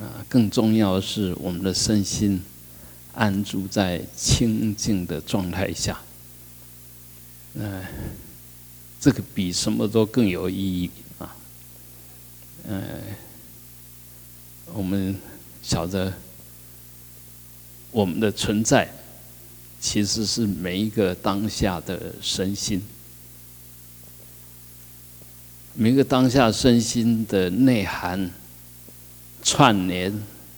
啊，更重要的是我们的身心安住在清净的状态下。嗯，这个比什么都更有意义啊。嗯，我们晓得我们的存在其实是每一个当下的身心。每一个当下身心的内涵串联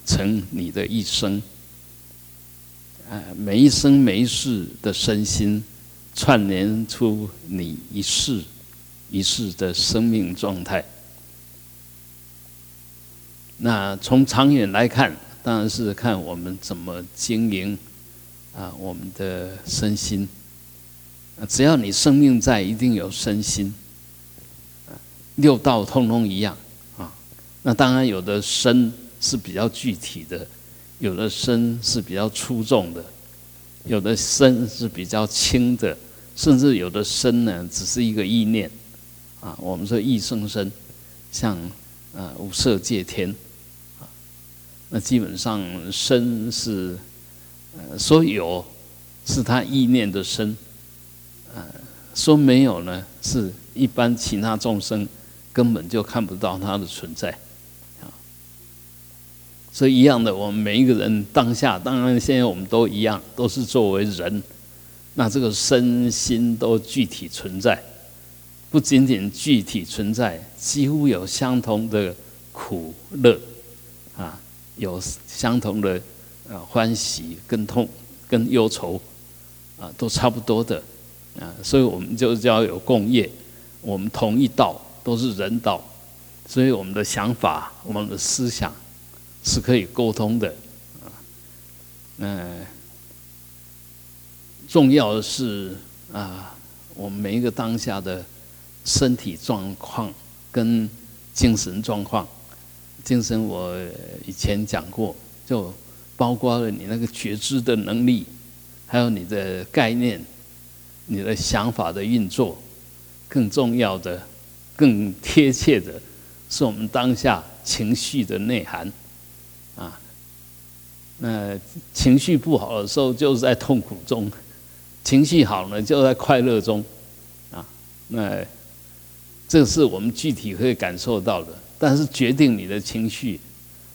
成你的一生，啊，每一生每一世的身心串联出你一世一世的生命状态。那从长远来看，当然是看我们怎么经营啊我们的身心。只要你生命在，一定有身心。六道通通一样，那当然有的身是比较具体的，有的身是比较出众的，有的身是比较轻的，甚至有的身呢只是一个意念啊。我们说意生身，像啊五色界天啊，那基本上身是呃说有是他意念的身，呃说没有呢是一般其他众生。根本就看不到它的存在，所以一样的，我们每一个人当下，当然现在我们都一样，都是作为人，那这个身心都具体存在，不仅仅具体存在，几乎有相同的苦乐，啊，有相同的啊欢喜跟痛跟忧愁，啊，都差不多的，啊，所以我们就叫有共业，我们同一道。都是人道，所以我们的想法、我们的思想是可以沟通的啊。嗯，重要的是啊，我们每一个当下的身体状况跟精神状况，精神我以前讲过，就包括了你那个觉知的能力，还有你的概念、你的想法的运作，更重要的。更贴切的是我们当下情绪的内涵，那情绪不好的时候就是在痛苦中，情绪好呢就在快乐中，啊，那这是我们具体可以感受到的。但是决定你的情绪，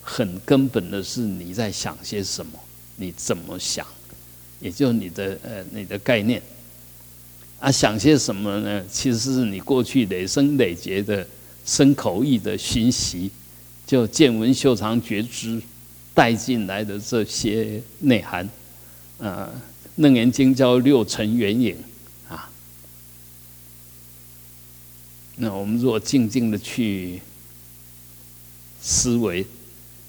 很根本的是你在想些什么，你怎么想，也就你的呃你的概念。啊，想些什么呢？其实是你过去累生累劫的生口意的熏习，就见闻修长觉知带进来的这些内涵。呃，《楞严经》叫六尘缘影啊。那我们如果静静的去思维，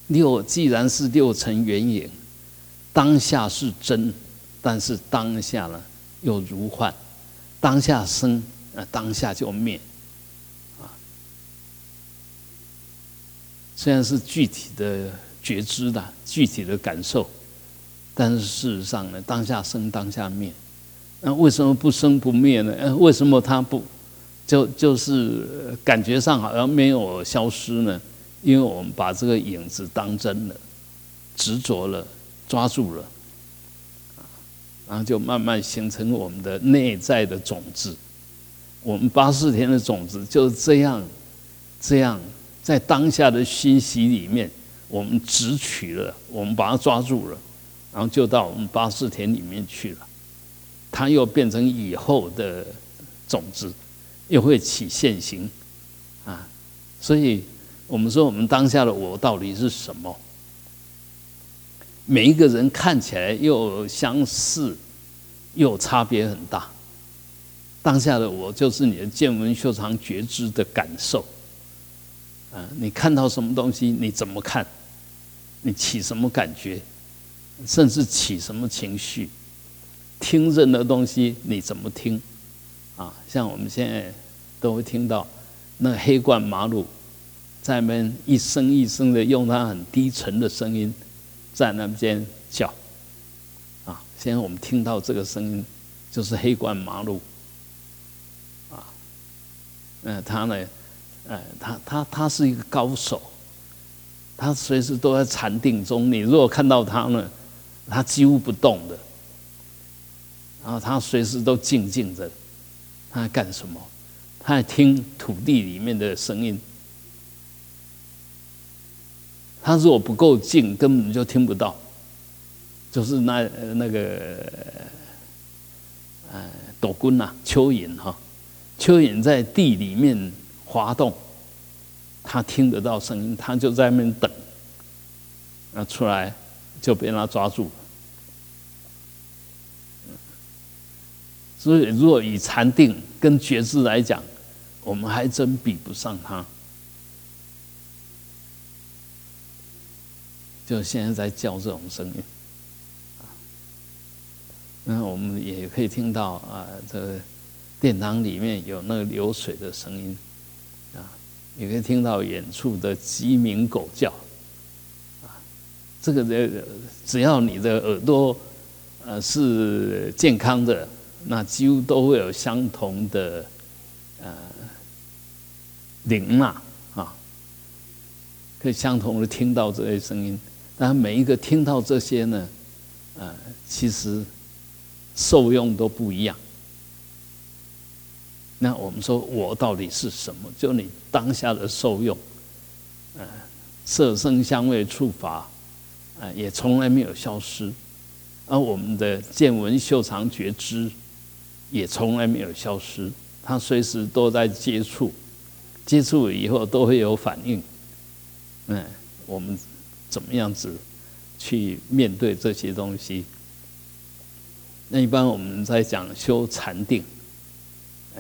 六既然是六尘缘影，当下是真，但是当下呢又如幻。当下生，呃，当下就灭，啊，虽然是具体的觉知的、具体的感受，但是事实上呢，当下生，当下灭，那为什么不生不灭呢？为什么它不就就是感觉上好像没有消失呢？因为我们把这个影子当真了，执着了，抓住了。然后就慢慢形成我们的内在的种子，我们八四天的种子就是这样，这样在当下的熏习里面，我们直取了，我们把它抓住了，然后就到我们八四田里面去了，它又变成以后的种子，又会起现行，啊，所以我们说我们当下的我到底是什么？每一个人看起来又相似，又差别很大。当下的我就是你的见闻修长觉知的感受。啊，你看到什么东西，你怎么看？你起什么感觉？甚至起什么情绪？听任何东西，你怎么听？啊，像我们现在都会听到那黑冠马鲁在那边一声一声的用它很低沉的声音。在那边叫，啊！现在我们听到这个声音，就是黑冠麻鹿，啊，嗯，他呢，呃，他他他是一个高手，他随时都在禅定中。你如果看到他呢，他几乎不动的，然后他随时都静静的，他在干什么？他在听土地里面的声音。他如果不够静，根本就听不到。就是那那个，呃，斗棍呐，蚯蚓哈，蚯蚓在地里面滑动，他听得到声音，他就在那边等，那出来就被他抓住。所以，若以禅定跟觉知来讲，我们还真比不上他。就现在在叫这种声音。那我们也可以听到啊，这个殿堂里面有那个流水的声音，你可以听到远处的鸡鸣狗叫，啊，这个的只要你的耳朵呃是健康的，那几乎都会有相同的呃铃呐啊，可以相同的听到这些声音，但每一个听到这些呢，呃，其实。受用都不一样。那我们说，我到底是什么？就你当下的受用，嗯，色声香味触法，啊，也从来没有消失。而我们的见闻嗅尝觉知，也从来没有消失。它随时都在接触，接触以后都会有反应。嗯，我们怎么样子去面对这些东西？那一般我们在讲修禅定，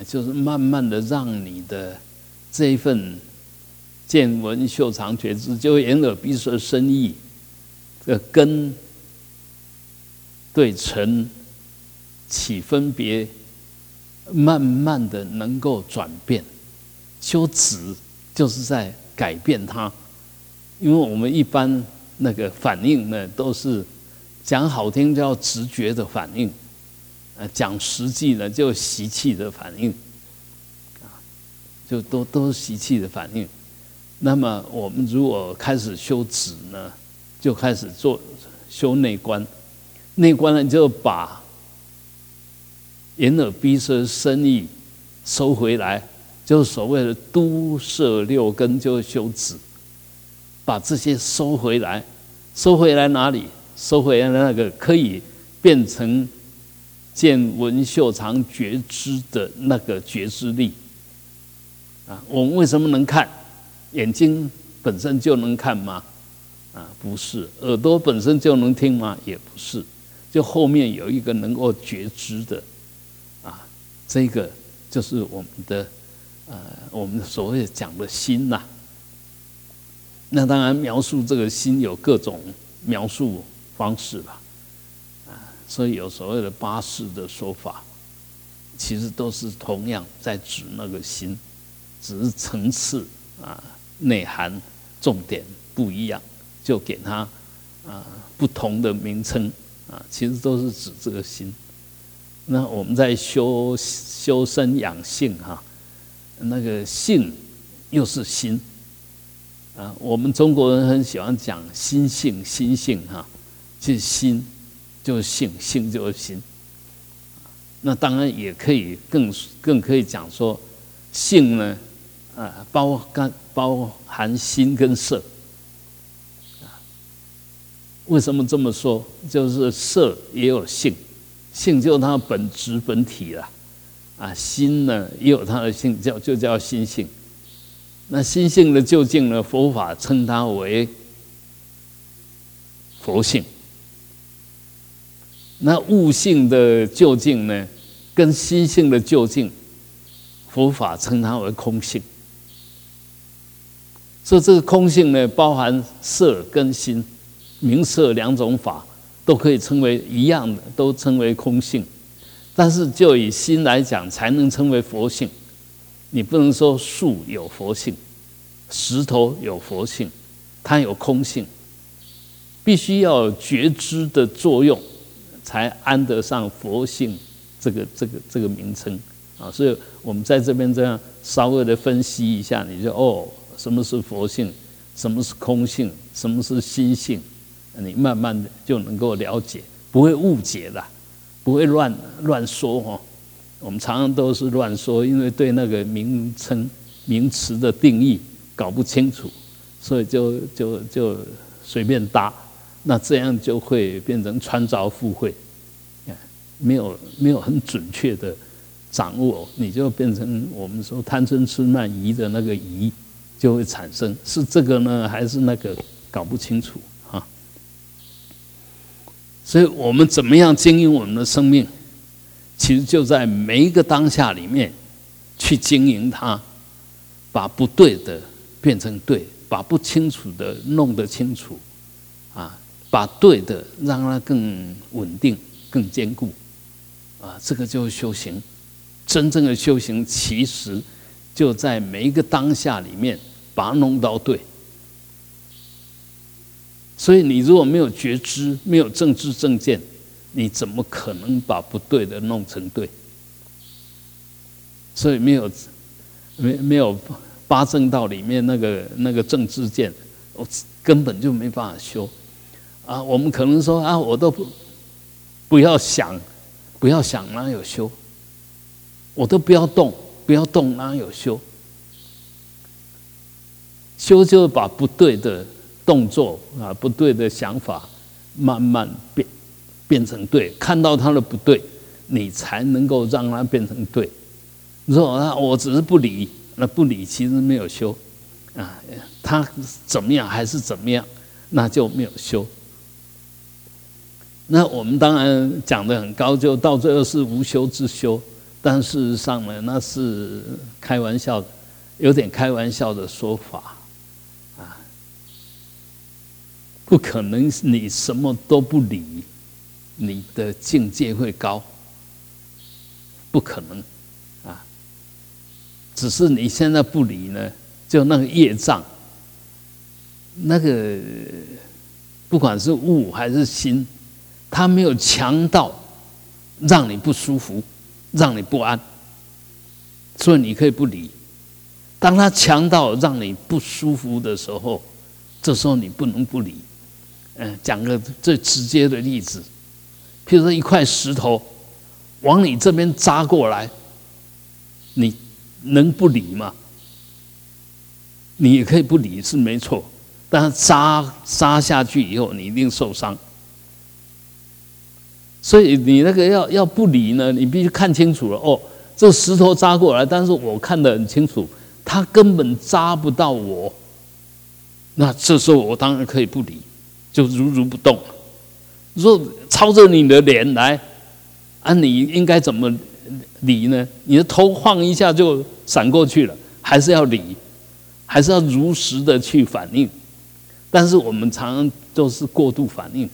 就是慢慢的让你的这一份见闻嗅尝觉知，就眼耳鼻舌身意的根对尘起分别，慢慢的能够转变。修止就是在改变它，因为我们一般那个反应呢都是。讲好听叫直觉的反应，呃，讲实际的就习气的反应，啊，就都都是习气的反应。那么我们如果开始修止呢，就开始做修内观，内观呢就把眼耳鼻舌身意收回来，就是所谓的都摄六根，就修止，把这些收回来，收回来哪里？收回来那个可以变成见闻嗅尝觉知的那个觉知力啊！我们为什么能看？眼睛本身就能看吗？啊，不是。耳朵本身就能听吗？也不是。就后面有一个能够觉知的啊，这个就是我们的呃，我们所谓讲的心呐。那当然，描述这个心有各种描述。方式吧，所以有所谓的八识的说法，其实都是同样在指那个心，只是层次啊、内涵、重点不一样，就给它啊不同的名称啊，其实都是指这个心。那我们在修修身养性哈，那个性又是心啊，我们中国人很喜欢讲心性，心性哈。就是心，就是性，性就是心。那当然也可以更更可以讲说，性呢，啊，包含包含心跟色。为什么这么说？就是色也有性，性就是它的本质本体了。啊，心呢也有它的性，叫就叫心性。那心性的究竟呢？佛法称它为佛性。那悟性的究竟呢，跟心性的究竟，佛法称它为空性。所以这个空性呢，包含色跟心、明色两种法，都可以称为一样的，都称为空性。但是就以心来讲，才能称为佛性。你不能说树有佛性，石头有佛性，它有空性，必须要有觉知的作用。才安得上佛性这个这个这个名称啊，所以我们在这边这样稍微的分析一下，你就哦，什么是佛性？什么是空性，什么是心性，你慢慢的就能够了解，不会误解的，不会乱乱说哦。我们常常都是乱说，因为对那个名称、名词的定义搞不清楚，所以就就就随便搭，那这样就会变成穿凿附会，没有没有很准确的掌握，你就变成我们说贪嗔痴慢疑的那个疑就会产生，是这个呢，还是那个搞不清楚啊？所以我们怎么样经营我们的生命？其实就在每一个当下里面，去经营它，把不对的变成对，把不清楚的弄得清楚，把对的让它更稳定、更坚固，啊，这个就是修行。真正的修行，其实就在每一个当下里面把它弄到对。所以，你如果没有觉知，没有正知正见。你怎么可能把不对的弄成对？所以没有没没有八正道里面那个那个正知见，我根本就没办法修啊！我们可能说啊，我都不不要想，不要想哪有修？我都不要动，不要动哪有修？修就是把不对的动作啊，不对的想法慢慢变。变成对，看到他的不对，你才能够让他变成对。你说啊，我只是不理，那不理其实没有修啊。他怎么样还是怎么样，那就没有修。那我们当然讲的很高，就到最后是无修之修，但事实上呢，那是开玩笑，有点开玩笑的说法啊。不可能，你什么都不理。你的境界会高？不可能啊！只是你现在不理呢，就那个业障，那个不管是物还是心，他没有强到让你不舒服、让你不安，所以你可以不理。当他强到让你不舒服的时候，这时候你不能不理。嗯，讲个最直接的例子。譬如说一块石头往你这边扎过来，你能不理吗？你也可以不理是没错，但是扎扎下去以后，你一定受伤。所以你那个要要不理呢，你必须看清楚了哦，这石头扎过来，但是我看得很清楚，它根本扎不到我。那这时候我当然可以不理，就如如不动。若朝着你的脸来，啊，你应该怎么理呢？你的头晃一下就闪过去了，还是要理，还是要如实的去反应？但是我们常常都是过度反应，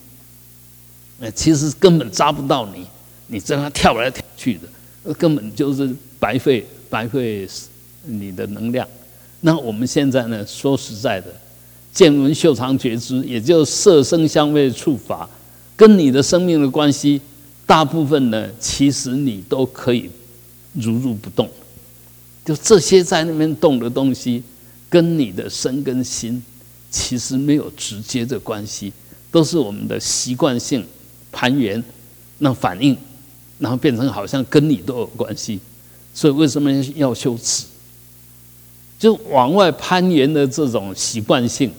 其实根本扎不到你，你在那跳来跳去的，根本就是白费白费你的能量。那我们现在呢？说实在的，见闻嗅尝觉知，也就色声香味触法。跟你的生命的关系，大部分呢，其实你都可以如如不动。就这些在那边动的东西，跟你的身跟心其实没有直接的关系，都是我们的习惯性攀缘，那反应，然后变成好像跟你都有关系。所以为什么要修持？就往外攀缘的这种习惯性，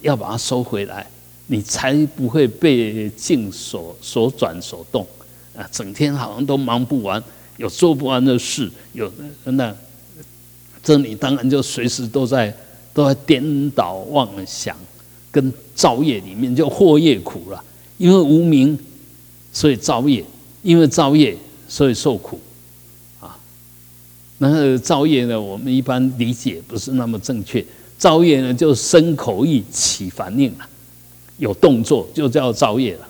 要把它收回来。你才不会被境所所转所动啊！整天好像都忙不完，有做不完的事，有那这你当然就随时都在都在颠倒妄想，跟造业里面就祸业苦了。因为无名，所以造业；因为造业，所以受苦啊。那造业呢，我们一般理解不是那么正确。造业呢，就身口意起反应了。有动作就叫造业了。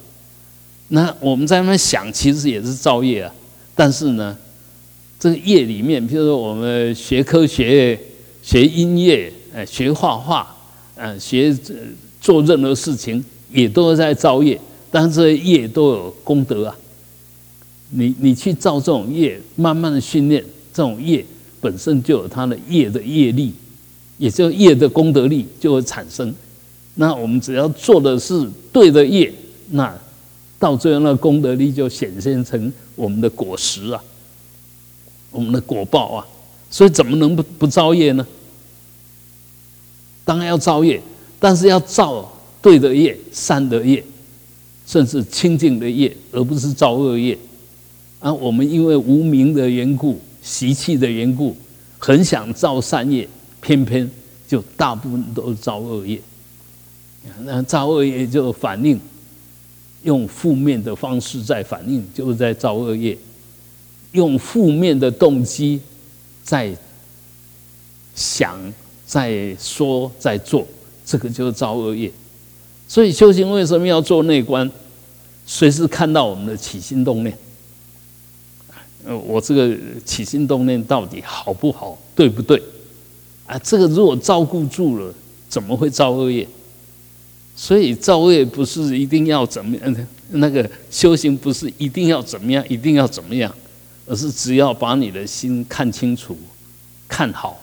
那我们在那边想，其实也是造业啊。但是呢，这个业里面，比如说我们学科学、学音乐、呃，学画画、呃，学做任何事情，也都在造业。但是这业都有功德啊。你你去造这种业，慢慢的训练，这种业本身就有它的业的业力，也就业的功德力就会产生。那我们只要做的是对的业，那到最后那功德力就显现成我们的果实啊，我们的果报啊。所以怎么能不不造业呢？当然要造业，但是要造对的业、善的业，甚至清净的业，而不是造恶业。啊，我们因为无名的缘故、习气的缘故，很想造善业，偏偏就大部分都造恶业。那造恶业就反应，用负面的方式在反应，就是在造恶业，用负面的动机在想。在说，在做，这个就是造恶业。所以修行为什么要做内观？随时看到我们的起心动念。呃，我这个起心动念到底好不好，对不对？啊，这个如果照顾住了，怎么会造恶业？所以造恶业不是一定要怎么样，那个修行不是一定要怎么样，一定要怎么样，而是只要把你的心看清楚、看好。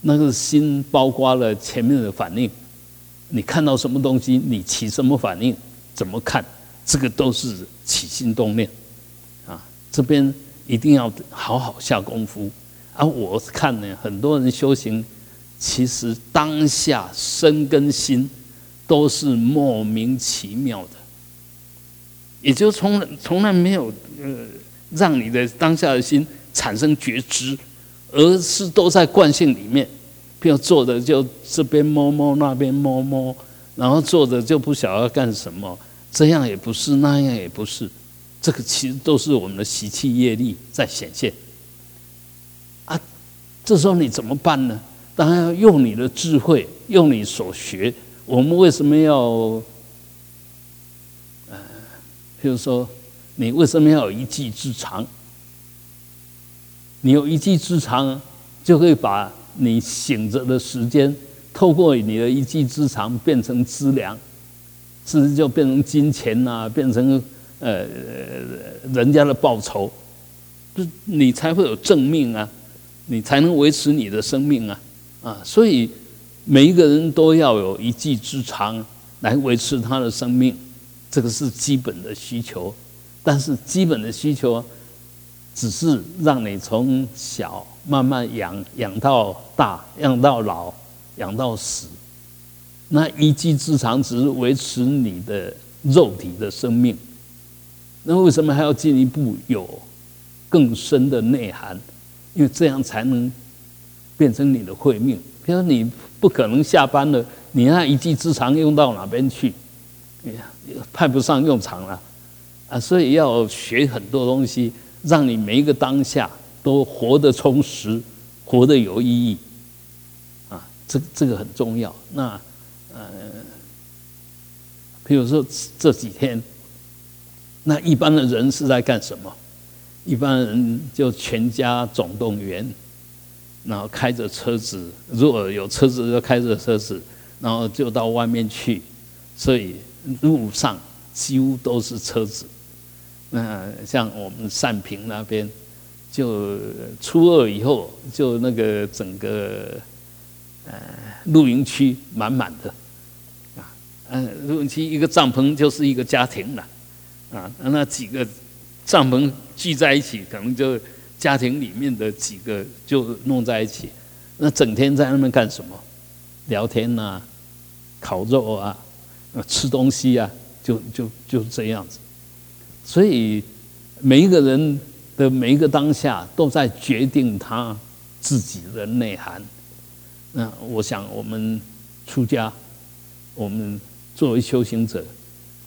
那个心包括了前面的反应，你看到什么东西，你起什么反应，怎么看，这个都是起心动念，啊，这边一定要好好下功夫。而我看呢，很多人修行，其实当下身跟心都是莫名其妙的，也就从来从来没有呃让你的当下的心产生觉知。而是都在惯性里面，不要坐着就这边摸摸，那边摸摸，然后坐着就不晓得要干什么，这样也不是，那样也不是，这个其实都是我们的习气业力在显现。啊，这时候你怎么办呢？当然要用你的智慧，用你所学。我们为什么要？呃，譬如说，你为什么要有一技之长？你有一技之长，就可以把你醒着的时间，透过你的一技之长变成资粮，甚至就变成金钱呐，变成呃人家的报酬，就你才会有正命啊，你才能维持你的生命啊啊！所以每一个人都要有一技之长来维持他的生命，这个是基本的需求。但是基本的需求。只是让你从小慢慢养养到大，养到老，养到死。那一技之长只是维持你的肉体的生命。那为什么还要进一步有更深的内涵？因为这样才能变成你的慧命。比如说你不可能下班了，你那一技之长用到哪边去？哎呀，派不上用场了啊！所以要学很多东西。让你每一个当下都活得充实，活得有意义，啊，这这个很重要。那呃，比如说这几天，那一般的人是在干什么？一般人就全家总动员，然后开着车子，如果有车子就开着车子，然后就到外面去，所以路上几乎都是车子。那像我们善平那边，就初二以后，就那个整个呃露营区满满的，啊，嗯，露营区一个帐篷就是一个家庭了，啊，那几个帐篷聚在一起，可能就家庭里面的几个就弄在一起，那整天在那边干什么？聊天呐，烤肉啊，吃东西啊，就就就这样子。所以，每一个人的每一个当下，都在决定他自己的内涵。那我想，我们出家，我们作为修行者，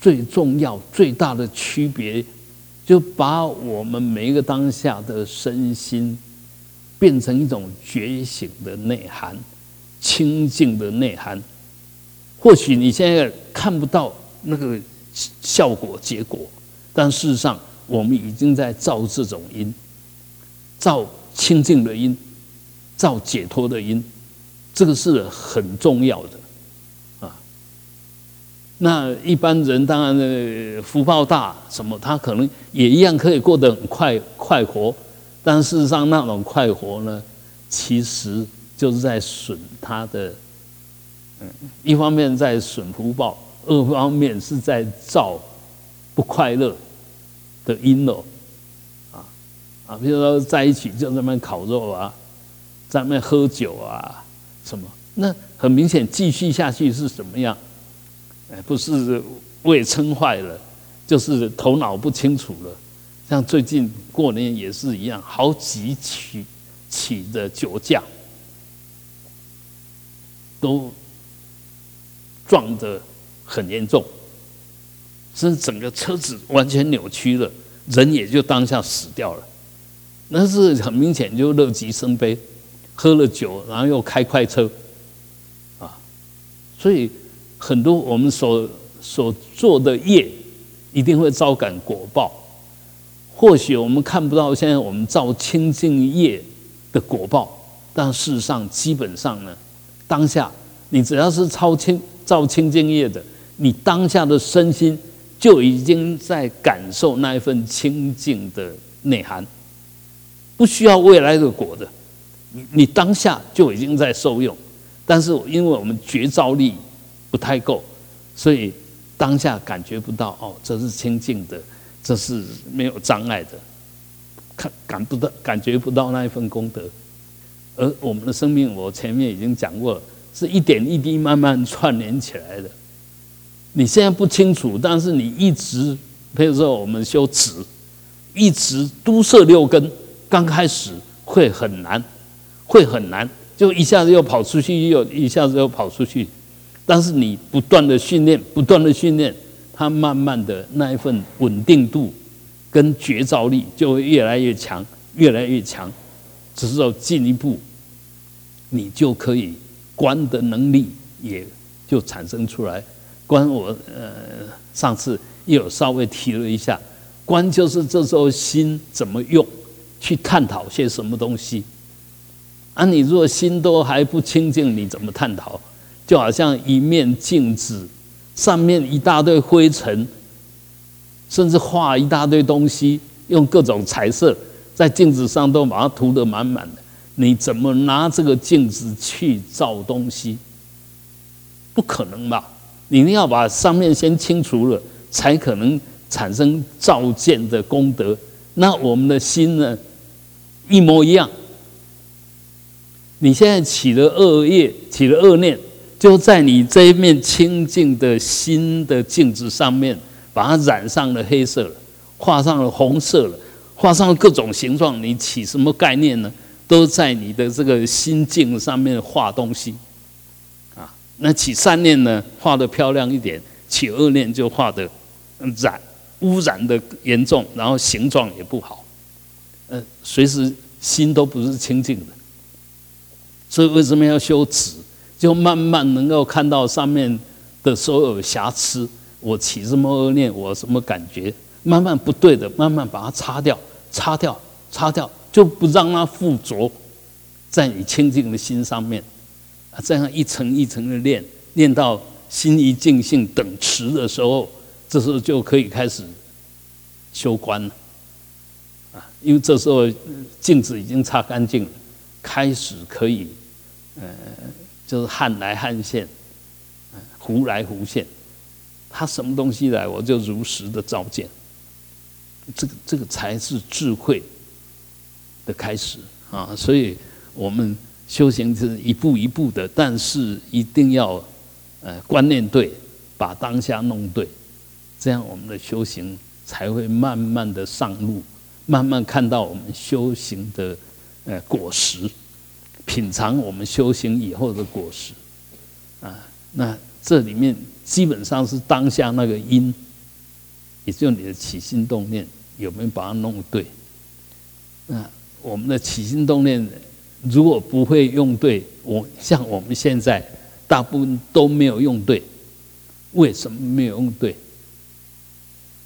最重要、最大的区别，就把我们每一个当下的身心，变成一种觉醒的内涵、清净的内涵。或许你现在看不到那个效果、结果。但事实上，我们已经在造这种因，造清净的因，造解脱的因，这个是很重要的啊。那一般人当然，福报大，什么他可能也一样可以过得很快快活，但事实上那种快活呢，其实就是在损他的，嗯，一方面在损福报，二方面是在造不快乐的因哦，啊啊，比如说在一起就在那么烤肉啊，在那喝酒啊，什么？那很明显，继续下去是什么样？哎，不是胃撑坏了，就是头脑不清楚了。像最近过年也是一样，好几起起的酒驾。都撞得很严重，甚至整个车子完全扭曲了，人也就当下死掉了。那是很明显就乐极生悲，喝了酒然后又开快车，啊，所以很多我们所所做的业一定会招感果报。或许我们看不到现在我们造清净业的果报，但事实上基本上呢。当下，你只要是超清造清净业的，你当下的身心就已经在感受那一份清净的内涵，不需要未来的果的，你你当下就已经在受用。但是因为我们觉照力不太够，所以当下感觉不到哦，这是清净的，这是没有障碍的，看感不到感觉不到那一份功德。而我们的生命，我前面已经讲过了，是一点一滴慢慢串联起来的。你现在不清楚，但是你一直，比如说我们修持，一直都摄六根，刚开始会很难，会很难，就一下子又跑出去，又一下子又跑出去。但是你不断的训练，不断的训练，它慢慢的那一份稳定度跟觉照力就会越来越强，越来越强。只是要进一步，你就可以观的能力也就产生出来。观我呃上次也有稍微提了一下，观就是这时候心怎么用去探讨些什么东西。啊，你如果心都还不清净，你怎么探讨？就好像一面镜子上面一大堆灰尘，甚至画一大堆东西，用各种彩色。在镜子上都把它涂得满满的，你怎么拿这个镜子去照东西？不可能吧？你一定要把上面先清除了，才可能产生造见的功德。那我们的心呢，一模一样。你现在起了恶业，起了恶念，就在你这一面清净的心的镜子上面，把它染上了黑色了，画上了红色了。画上了各种形状，你起什么概念呢？都在你的这个心境上面画东西，那起善念呢，画的漂亮一点；起恶念就画的染污染的严重，然后形状也不好，呃，随时心都不是清净的。所以为什么要修止？就慢慢能够看到上面的所有瑕疵。我起什么恶念，我什么感觉？慢慢不对的，慢慢把它擦掉，擦掉，擦掉，就不让它附着在你清净的心上面。这样一层一层的练，练到心一净性等持的时候，这时候就可以开始修观了。啊，因为这时候镜子已经擦干净了，开始可以，呃，就是汉来汉现，胡来胡现，他什么东西来，我就如实的照见。这个这个才是智慧的开始啊！所以我们修行是一步一步的，但是一定要呃观念对，把当下弄对，这样我们的修行才会慢慢的上路，慢慢看到我们修行的呃果实，品尝我们修行以后的果实啊。那这里面基本上是当下那个因。也就你的起心动念有没有把它弄对？那我们的起心动念如果不会用对，我像我们现在大部分都没有用对，为什么没有用对？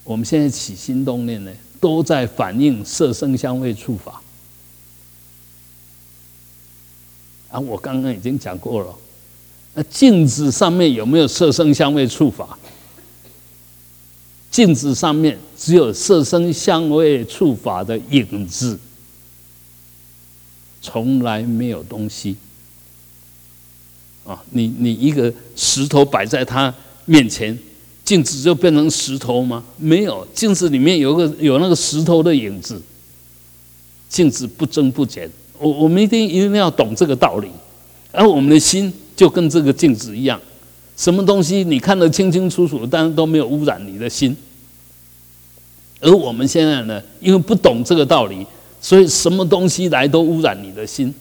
我们现在起心动念呢，都在反映色声香味触法。啊，我刚刚已经讲过了，那镜子上面有没有色声香味触法？镜子上面只有色声香味触法的影子，从来没有东西。啊，你你一个石头摆在他面前，镜子就变成石头吗？没有，镜子里面有个有那个石头的影子，镜子不增不减。我我们一定一定要懂这个道理，而我们的心就跟这个镜子一样，什么东西你看得清清楚楚，但是都没有污染你的心。而我们现在呢，因为不懂这个道理，所以什么东西来都污染你的心。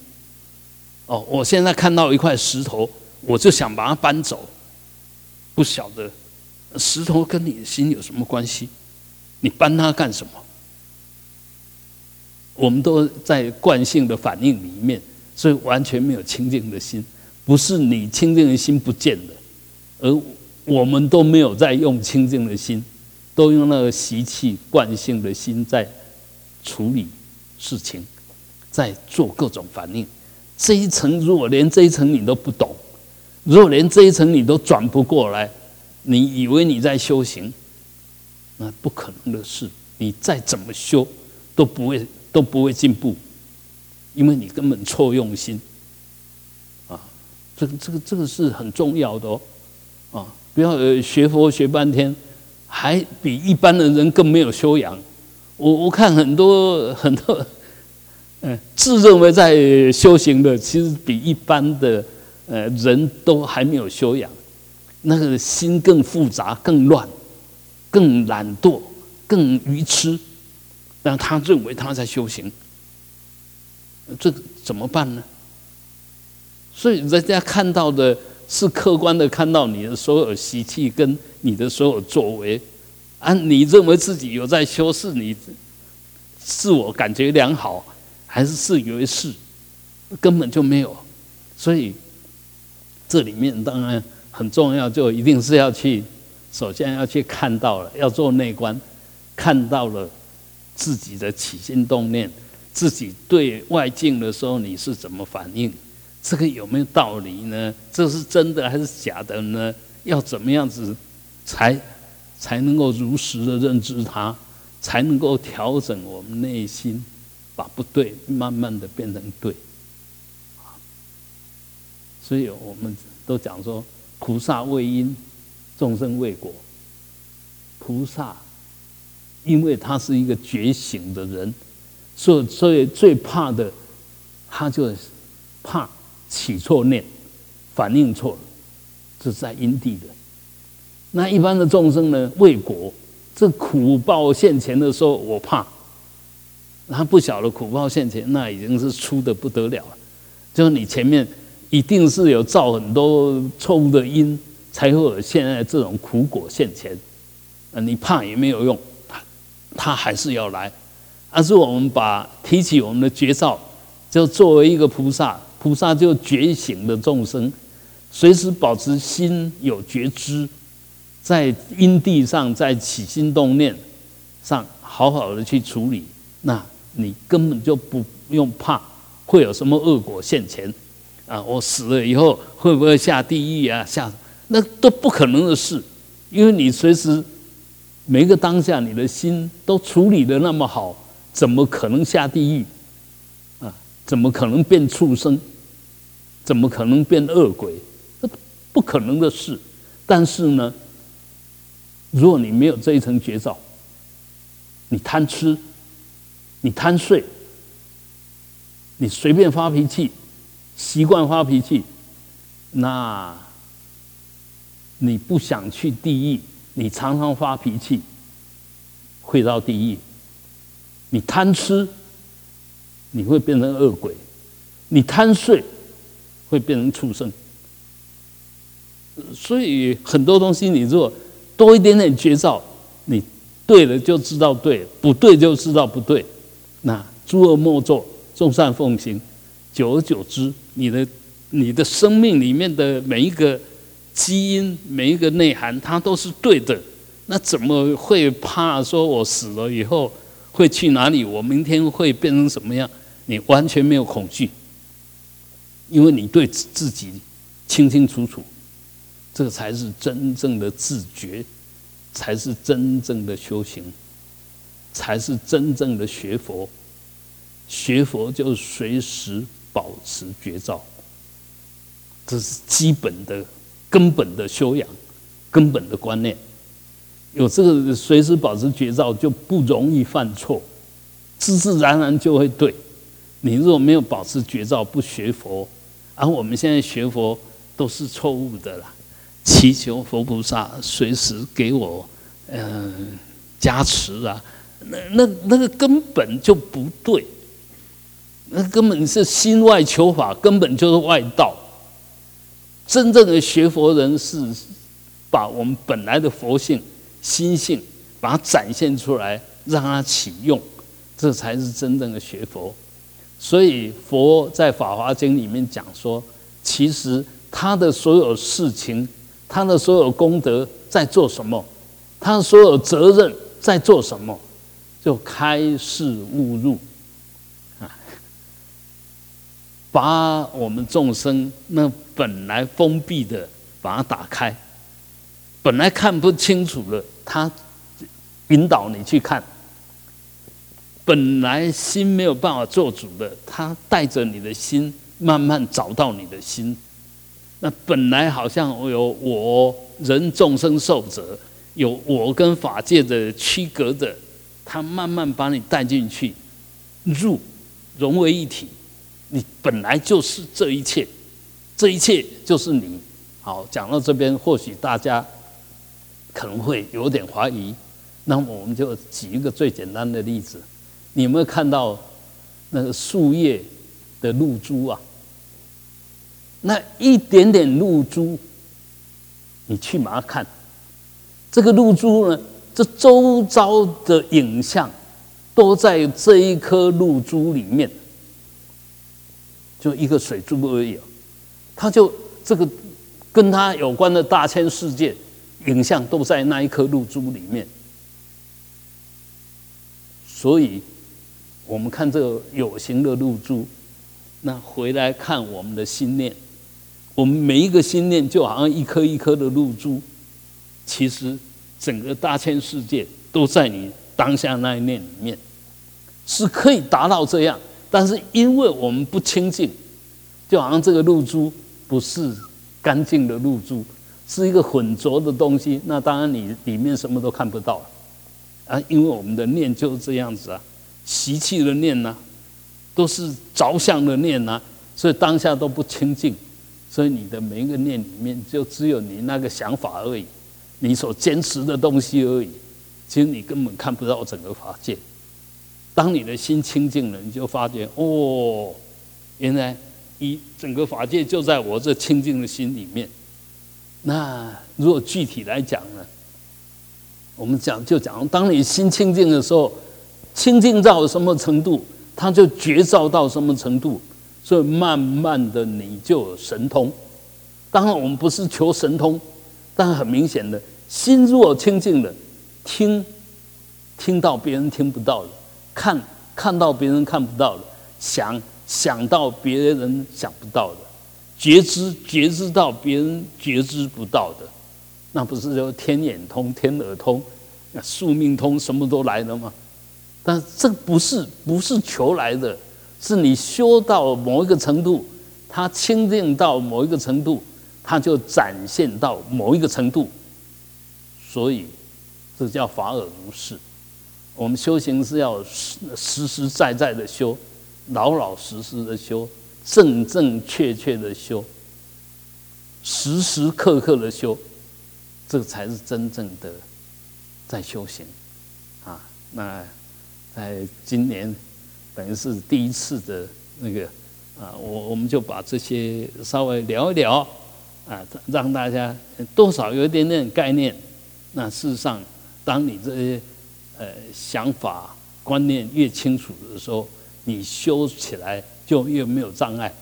哦，我现在看到一块石头，我就想把它搬走，不晓得石头跟你的心有什么关系？你搬它干什么？我们都在惯性的反应里面，所以完全没有清净的心。不是你清净的心不见了，而我们都没有在用清净的心。都用那个习气惯性的心在处理事情，在做各种反应。这一层如果连这一层你都不懂，如果连这一层你都转不过来，你以为你在修行，那不可能的事。你再怎么修都不会都不会进步，因为你根本错用心。啊，这个这个这个是很重要的哦。啊，不要学佛学半天。还比一般的人更没有修养。我我看很多很多，嗯，自认为在修行的，其实比一般的呃人都还没有修养，那个心更复杂、更乱、更懒惰、更愚痴，让他认为他在修行，这怎么办呢？所以人家看到的。是客观的看到你的所有习气跟你的所有作为，啊，你认为自己有在修饰你自我感觉良好，还是自以为是？根本就没有。所以这里面当然很重要，就一定是要去首先要去看到了，要做内观，看到了自己的起心动念，自己对外境的时候你是怎么反应。这个有没有道理呢？这是真的还是假的呢？要怎么样子才才能够如实的认知它，才能够调整我们内心，把不对慢慢的变成对。所以我们都讲说，菩萨为因，众生为果。菩萨因为他是一个觉醒的人，所以所以最怕的，他就怕。起错念，反应错了，这是在因地的。那一般的众生呢？为果，这苦报现前的时候，我怕。他不晓得苦报现前，那已经是出的不得了了。就是你前面一定是有造很多错误的因，才会有现在这种苦果现前。啊，你怕也没有用，他他还是要来。而是我们把提起我们的绝招，就作为一个菩萨。菩萨就觉醒的众生，随时保持心有觉知，在因地上，在起心动念上，好好的去处理，那你根本就不用怕会有什么恶果现前啊！我死了以后会不会下地狱啊？下那都不可能的事，因为你随时每一个当下，你的心都处理的那么好，怎么可能下地狱？啊怎么可能变畜生？怎么可能变恶鬼？这不可能的事。但是呢，如果你没有这一层绝招，你贪吃，你贪睡，你随便发脾气，习惯发脾气，那你不想去地狱，你常常发脾气，会到地狱。你贪吃。你会变成恶鬼，你贪睡会变成畜生，所以很多东西你如果多一点点觉照，你对了就知道对，不对就知道不对。那诸恶莫作，众善奉行，久而久之，你的你的生命里面的每一个基因、每一个内涵，它都是对的。那怎么会怕说我死了以后？会去哪里？我明天会变成什么样？你完全没有恐惧，因为你对自己清清楚楚，这才是真正的自觉，才是真正的修行，才是真正的学佛。学佛就随时保持觉照，这是基本的、根本的修养、根本的观念。有这个随时保持觉照，就不容易犯错，自自然然就会对。你如果没有保持觉照，不学佛，而我们现在学佛都是错误的啦。祈求佛菩萨随时给我嗯加持啊，那那那个根本就不对，那根本是心外求法，根本就是外道。真正的学佛人是把我们本来的佛性。心性，把它展现出来，让它启用，这才是真正的学佛。所以佛在《法华经》里面讲说，其实他的所有事情，他的所有功德在做什么？他所有责任在做什么？就开示悟入啊，把我们众生那本来封闭的，把它打开。本来看不清楚了，他引导你去看；本来心没有办法做主的，他带着你的心慢慢找到你的心。那本来好像有我人众生受者，有我跟法界的区隔的，他慢慢把你带进去，入融为一体。你本来就是这一切，这一切就是你。好，讲到这边，或许大家。可能会有点怀疑，那么我们就举一个最简单的例子：你有没有看到那个树叶的露珠啊？那一点点露珠，你去把它看，这个露珠呢，这周遭的影像都在这一颗露珠里面，就一个水珠而已，它就这个跟它有关的大千世界。影像都在那一颗露珠里面，所以我们看这个有形的露珠，那回来看我们的心念，我们每一个心念就好像一颗一颗的露珠，其实整个大千世界都在你当下那一念里面，是可以达到这样，但是因为我们不清净，就好像这个露珠不是干净的露珠。是一个浑浊的东西，那当然你里面什么都看不到啊，因为我们的念就是这样子啊，习气的念呢，都是着相的念呐，所以当下都不清净，所以你的每一个念里面就只有你那个想法而已，你所坚持的东西而已，其实你根本看不到整个法界。当你的心清净了，你就发觉哦，原来一整个法界就在我这清净的心里面。那如果具体来讲呢？我们讲就讲，当你心清净的时候，清净到什么程度，它就觉照到什么程度，所以慢慢的你就有神通。当然，我们不是求神通，但很明显的，心若清净了，听听到别人听不到的，看看到别人看不到的，想想到别人想不到的。觉知觉知到别人觉知不到的，那不是叫天眼通、天耳通、宿命通，什么都来了吗？但这不是不是求来的，是你修到某一个程度，它清净到某一个程度，它就展现到某一个程度。所以这叫法尔如是。我们修行是要实实实在在的修，老老实实的修。正正确确的修，时时刻刻的修，这才是真正的在修行啊！那在今年等于是第一次的那个啊，我我们就把这些稍微聊一聊啊，让大家多少有一点点概念。那事实上，当你这些呃想法观念越清楚的时候，你修起来。就越没有障碍，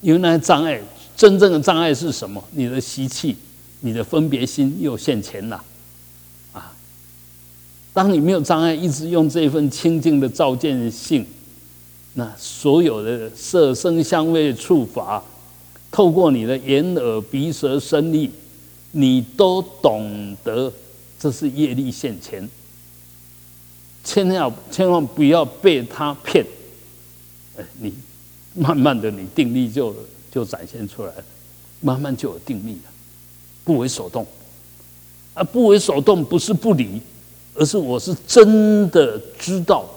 因为那些障碍，真正的障碍是什么？你的习气，你的分别心又现前了，啊！当你没有障碍，一直用这份清净的照见性，那所有的色声香味触法，透过你的眼耳鼻舌身意，你都懂得这是业力现前，千万千万不要被他骗，哎，你。慢慢的，你定力就就展现出来了慢慢就有定力了，不为所动。啊，不为所动不是不理，而是我是真的知道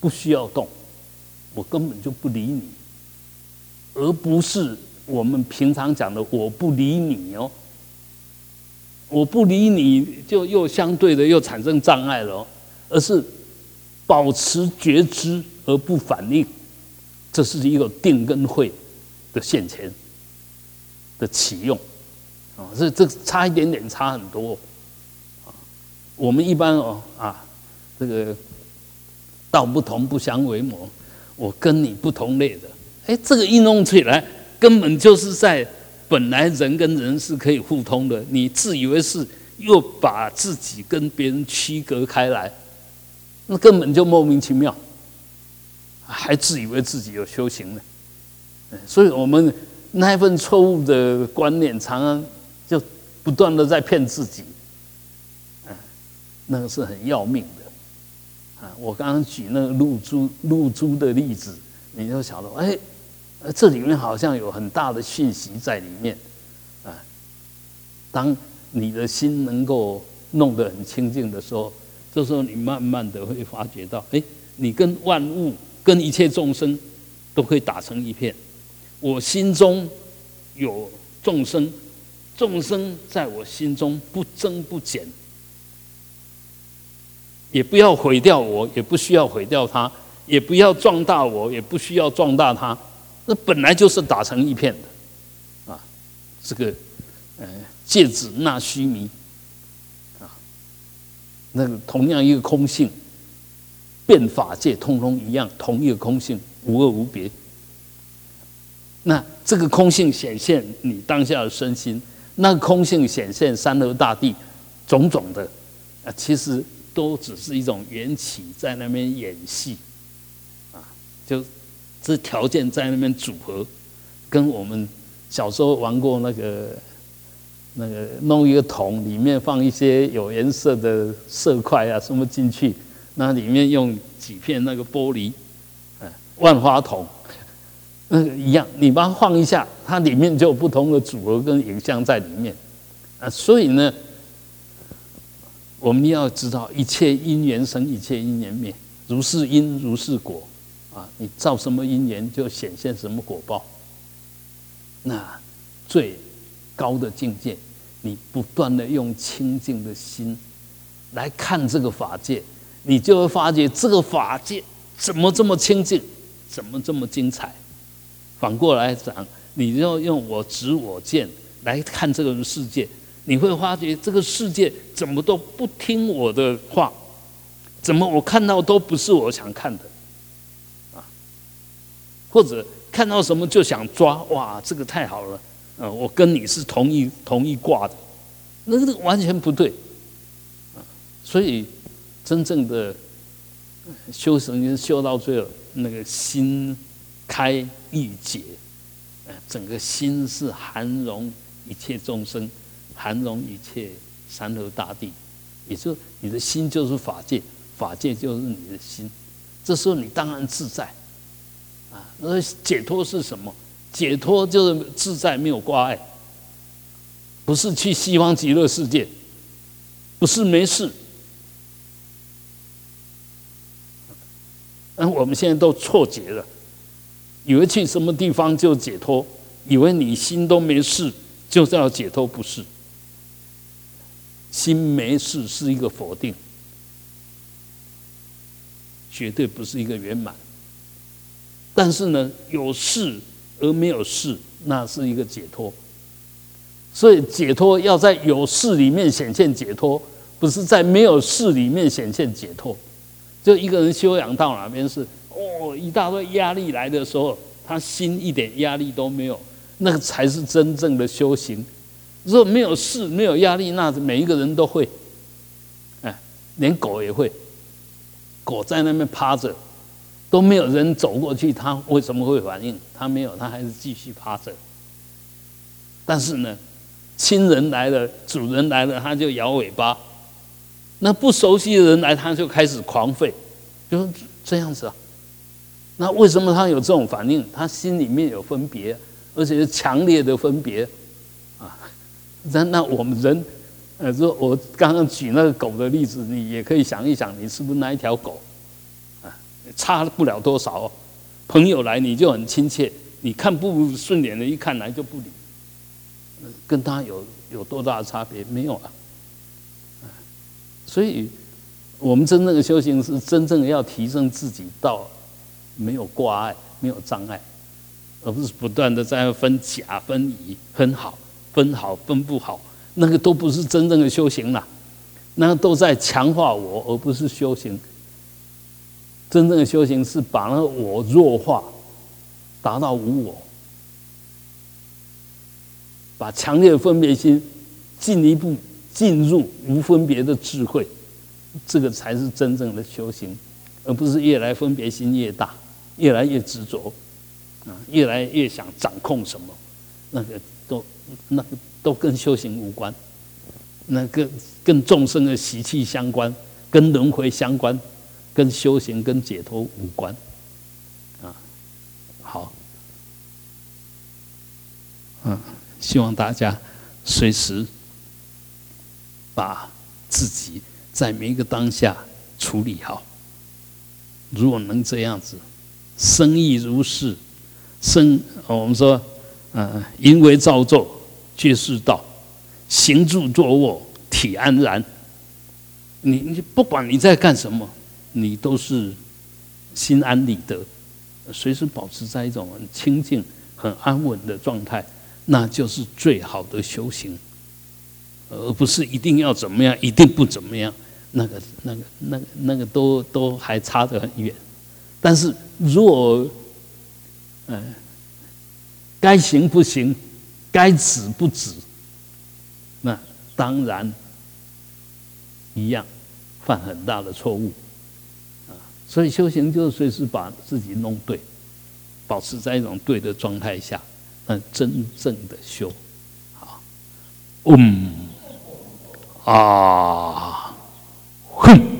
不需要动，我根本就不理你，而不是我们平常讲的我不理你哦。我不理你，就又相对的又产生障碍了，而是保持觉知而不反应，这是一个定跟慧的现前的启用啊，这这差一点点，差很多。我们一般哦啊，这个道不同不相为谋，我跟你不同类的，哎，这个一弄起来，根本就是在。本来人跟人是可以互通的，你自以为是，又把自己跟别人区隔开来，那根本就莫名其妙，还自以为自己有修行呢。所以我们那一份错误的观念，常常就不断的在骗自己，嗯，那个是很要命的。我刚刚举那个露珠露珠的例子，你就晓得，哎。这里面好像有很大的讯息在里面，啊，当你的心能够弄得很清净的时候，这时候你慢慢的会发觉到，哎，你跟万物、跟一切众生都可以打成一片。我心中有众生，众生在我心中不增不减，也不要毁掉我，也不需要毁掉他，也不要壮大我，也不需要壮大他。那本来就是打成一片的，啊，这个，呃，芥子纳须弥，啊，那个同样一个空性，变法界通通一样，同一个空性，无二无别。那这个空性显现你当下的身心，那个空性显现山河大地，种种的，啊，其实都只是一种缘起在那边演戏，啊，就。这条件在那边组合，跟我们小时候玩过那个那个弄一个桶，里面放一些有颜色的色块啊什么进去，那里面用几片那个玻璃，嗯，万花筒，那个一样，你把它晃一下，它里面就有不同的组合跟影像在里面，啊，所以呢，我们要知道一切因缘生，一切因缘灭，如是因如是果。啊，你造什么因缘，就显现什么果报。那最高的境界，你不断的用清净的心来看这个法界，你就会发觉这个法界怎么这么清净，怎么这么精彩。反过来讲，你要用我执我见来看这个世界，你会发觉这个世界怎么都不听我的话，怎么我看到都不是我想看的。啊或者看到什么就想抓，哇，这个太好了，呃，我跟你是同一同一卦的，那个完全不对，啊，所以真正的修神修到最后，那个心开意解，呃，整个心是含容一切众生，含容一切山河大地，也就你的心就是法界，法界就是你的心，这时候你当然自在。啊，那解脱是什么？解脱就是自在，没有挂碍，不是去西方极乐世界，不是没事。那，我们现在都错觉了，以为去什么地方就解脱，以为你心都没事就是要解脱，不是？心没事是一个否定，绝对不是一个圆满。但是呢，有事而没有事，那是一个解脱。所以解脱要在有事里面显现解脱，不是在没有事里面显现解脱。就一个人修养到哪边是哦，一大堆压力来的时候，他心一点压力都没有，那个才是真正的修行。如果没有事、没有压力，那每一个人都会，哎，连狗也会，狗在那边趴着。都没有人走过去，它为什么会反应？它没有，它还是继续趴着。但是呢，亲人来了，主人来了，它就摇尾巴；那不熟悉的人来，它就开始狂吠，就这样子啊。那为什么它有这种反应？它心里面有分别，而且强烈的分别。那那我们人，呃，说我刚刚举那个狗的例子，你也可以想一想，你是不是那一条狗啊？差不了多少哦。朋友来你就很亲切，你看不顺眼的，一看来就不理，跟他有有多大的差别？没有啊。所以，我们真正的修行是真正要提升自己到没有挂碍、没有障碍，而不是不断的在分假、分乙、分好、分好、分不好，那个都不是真正的修行了，那个都在强化我，而不是修行。真正的修行是把那个我弱化，达到无我，把强烈的分别心进一步进入无分别的智慧，这个才是真正的修行，而不是越来分别心越大，越来越执着，啊，越来越想掌控什么，那个都那都跟修行无关，那个跟众生的习气相关，跟轮回相关。跟修行、跟解脱无关，啊，好，嗯，希望大家随时把自己在每一个当下处理好。如果能这样子，生意如是，生我们说，嗯，因为造作皆是道，行住坐卧体安然。你你不管你在干什么。你都是心安理得，随时保持在一种很清静、很安稳的状态，那就是最好的修行，而不是一定要怎么样，一定不怎么样。那个、那个、那个、那个都都还差得很远。但是如果，嗯，该行不行，该止不止，那当然一样犯很大的错误啊。所以修行就是随时把自己弄对，保持在一种对的状态下，那真正的修，好，嗯，啊。哼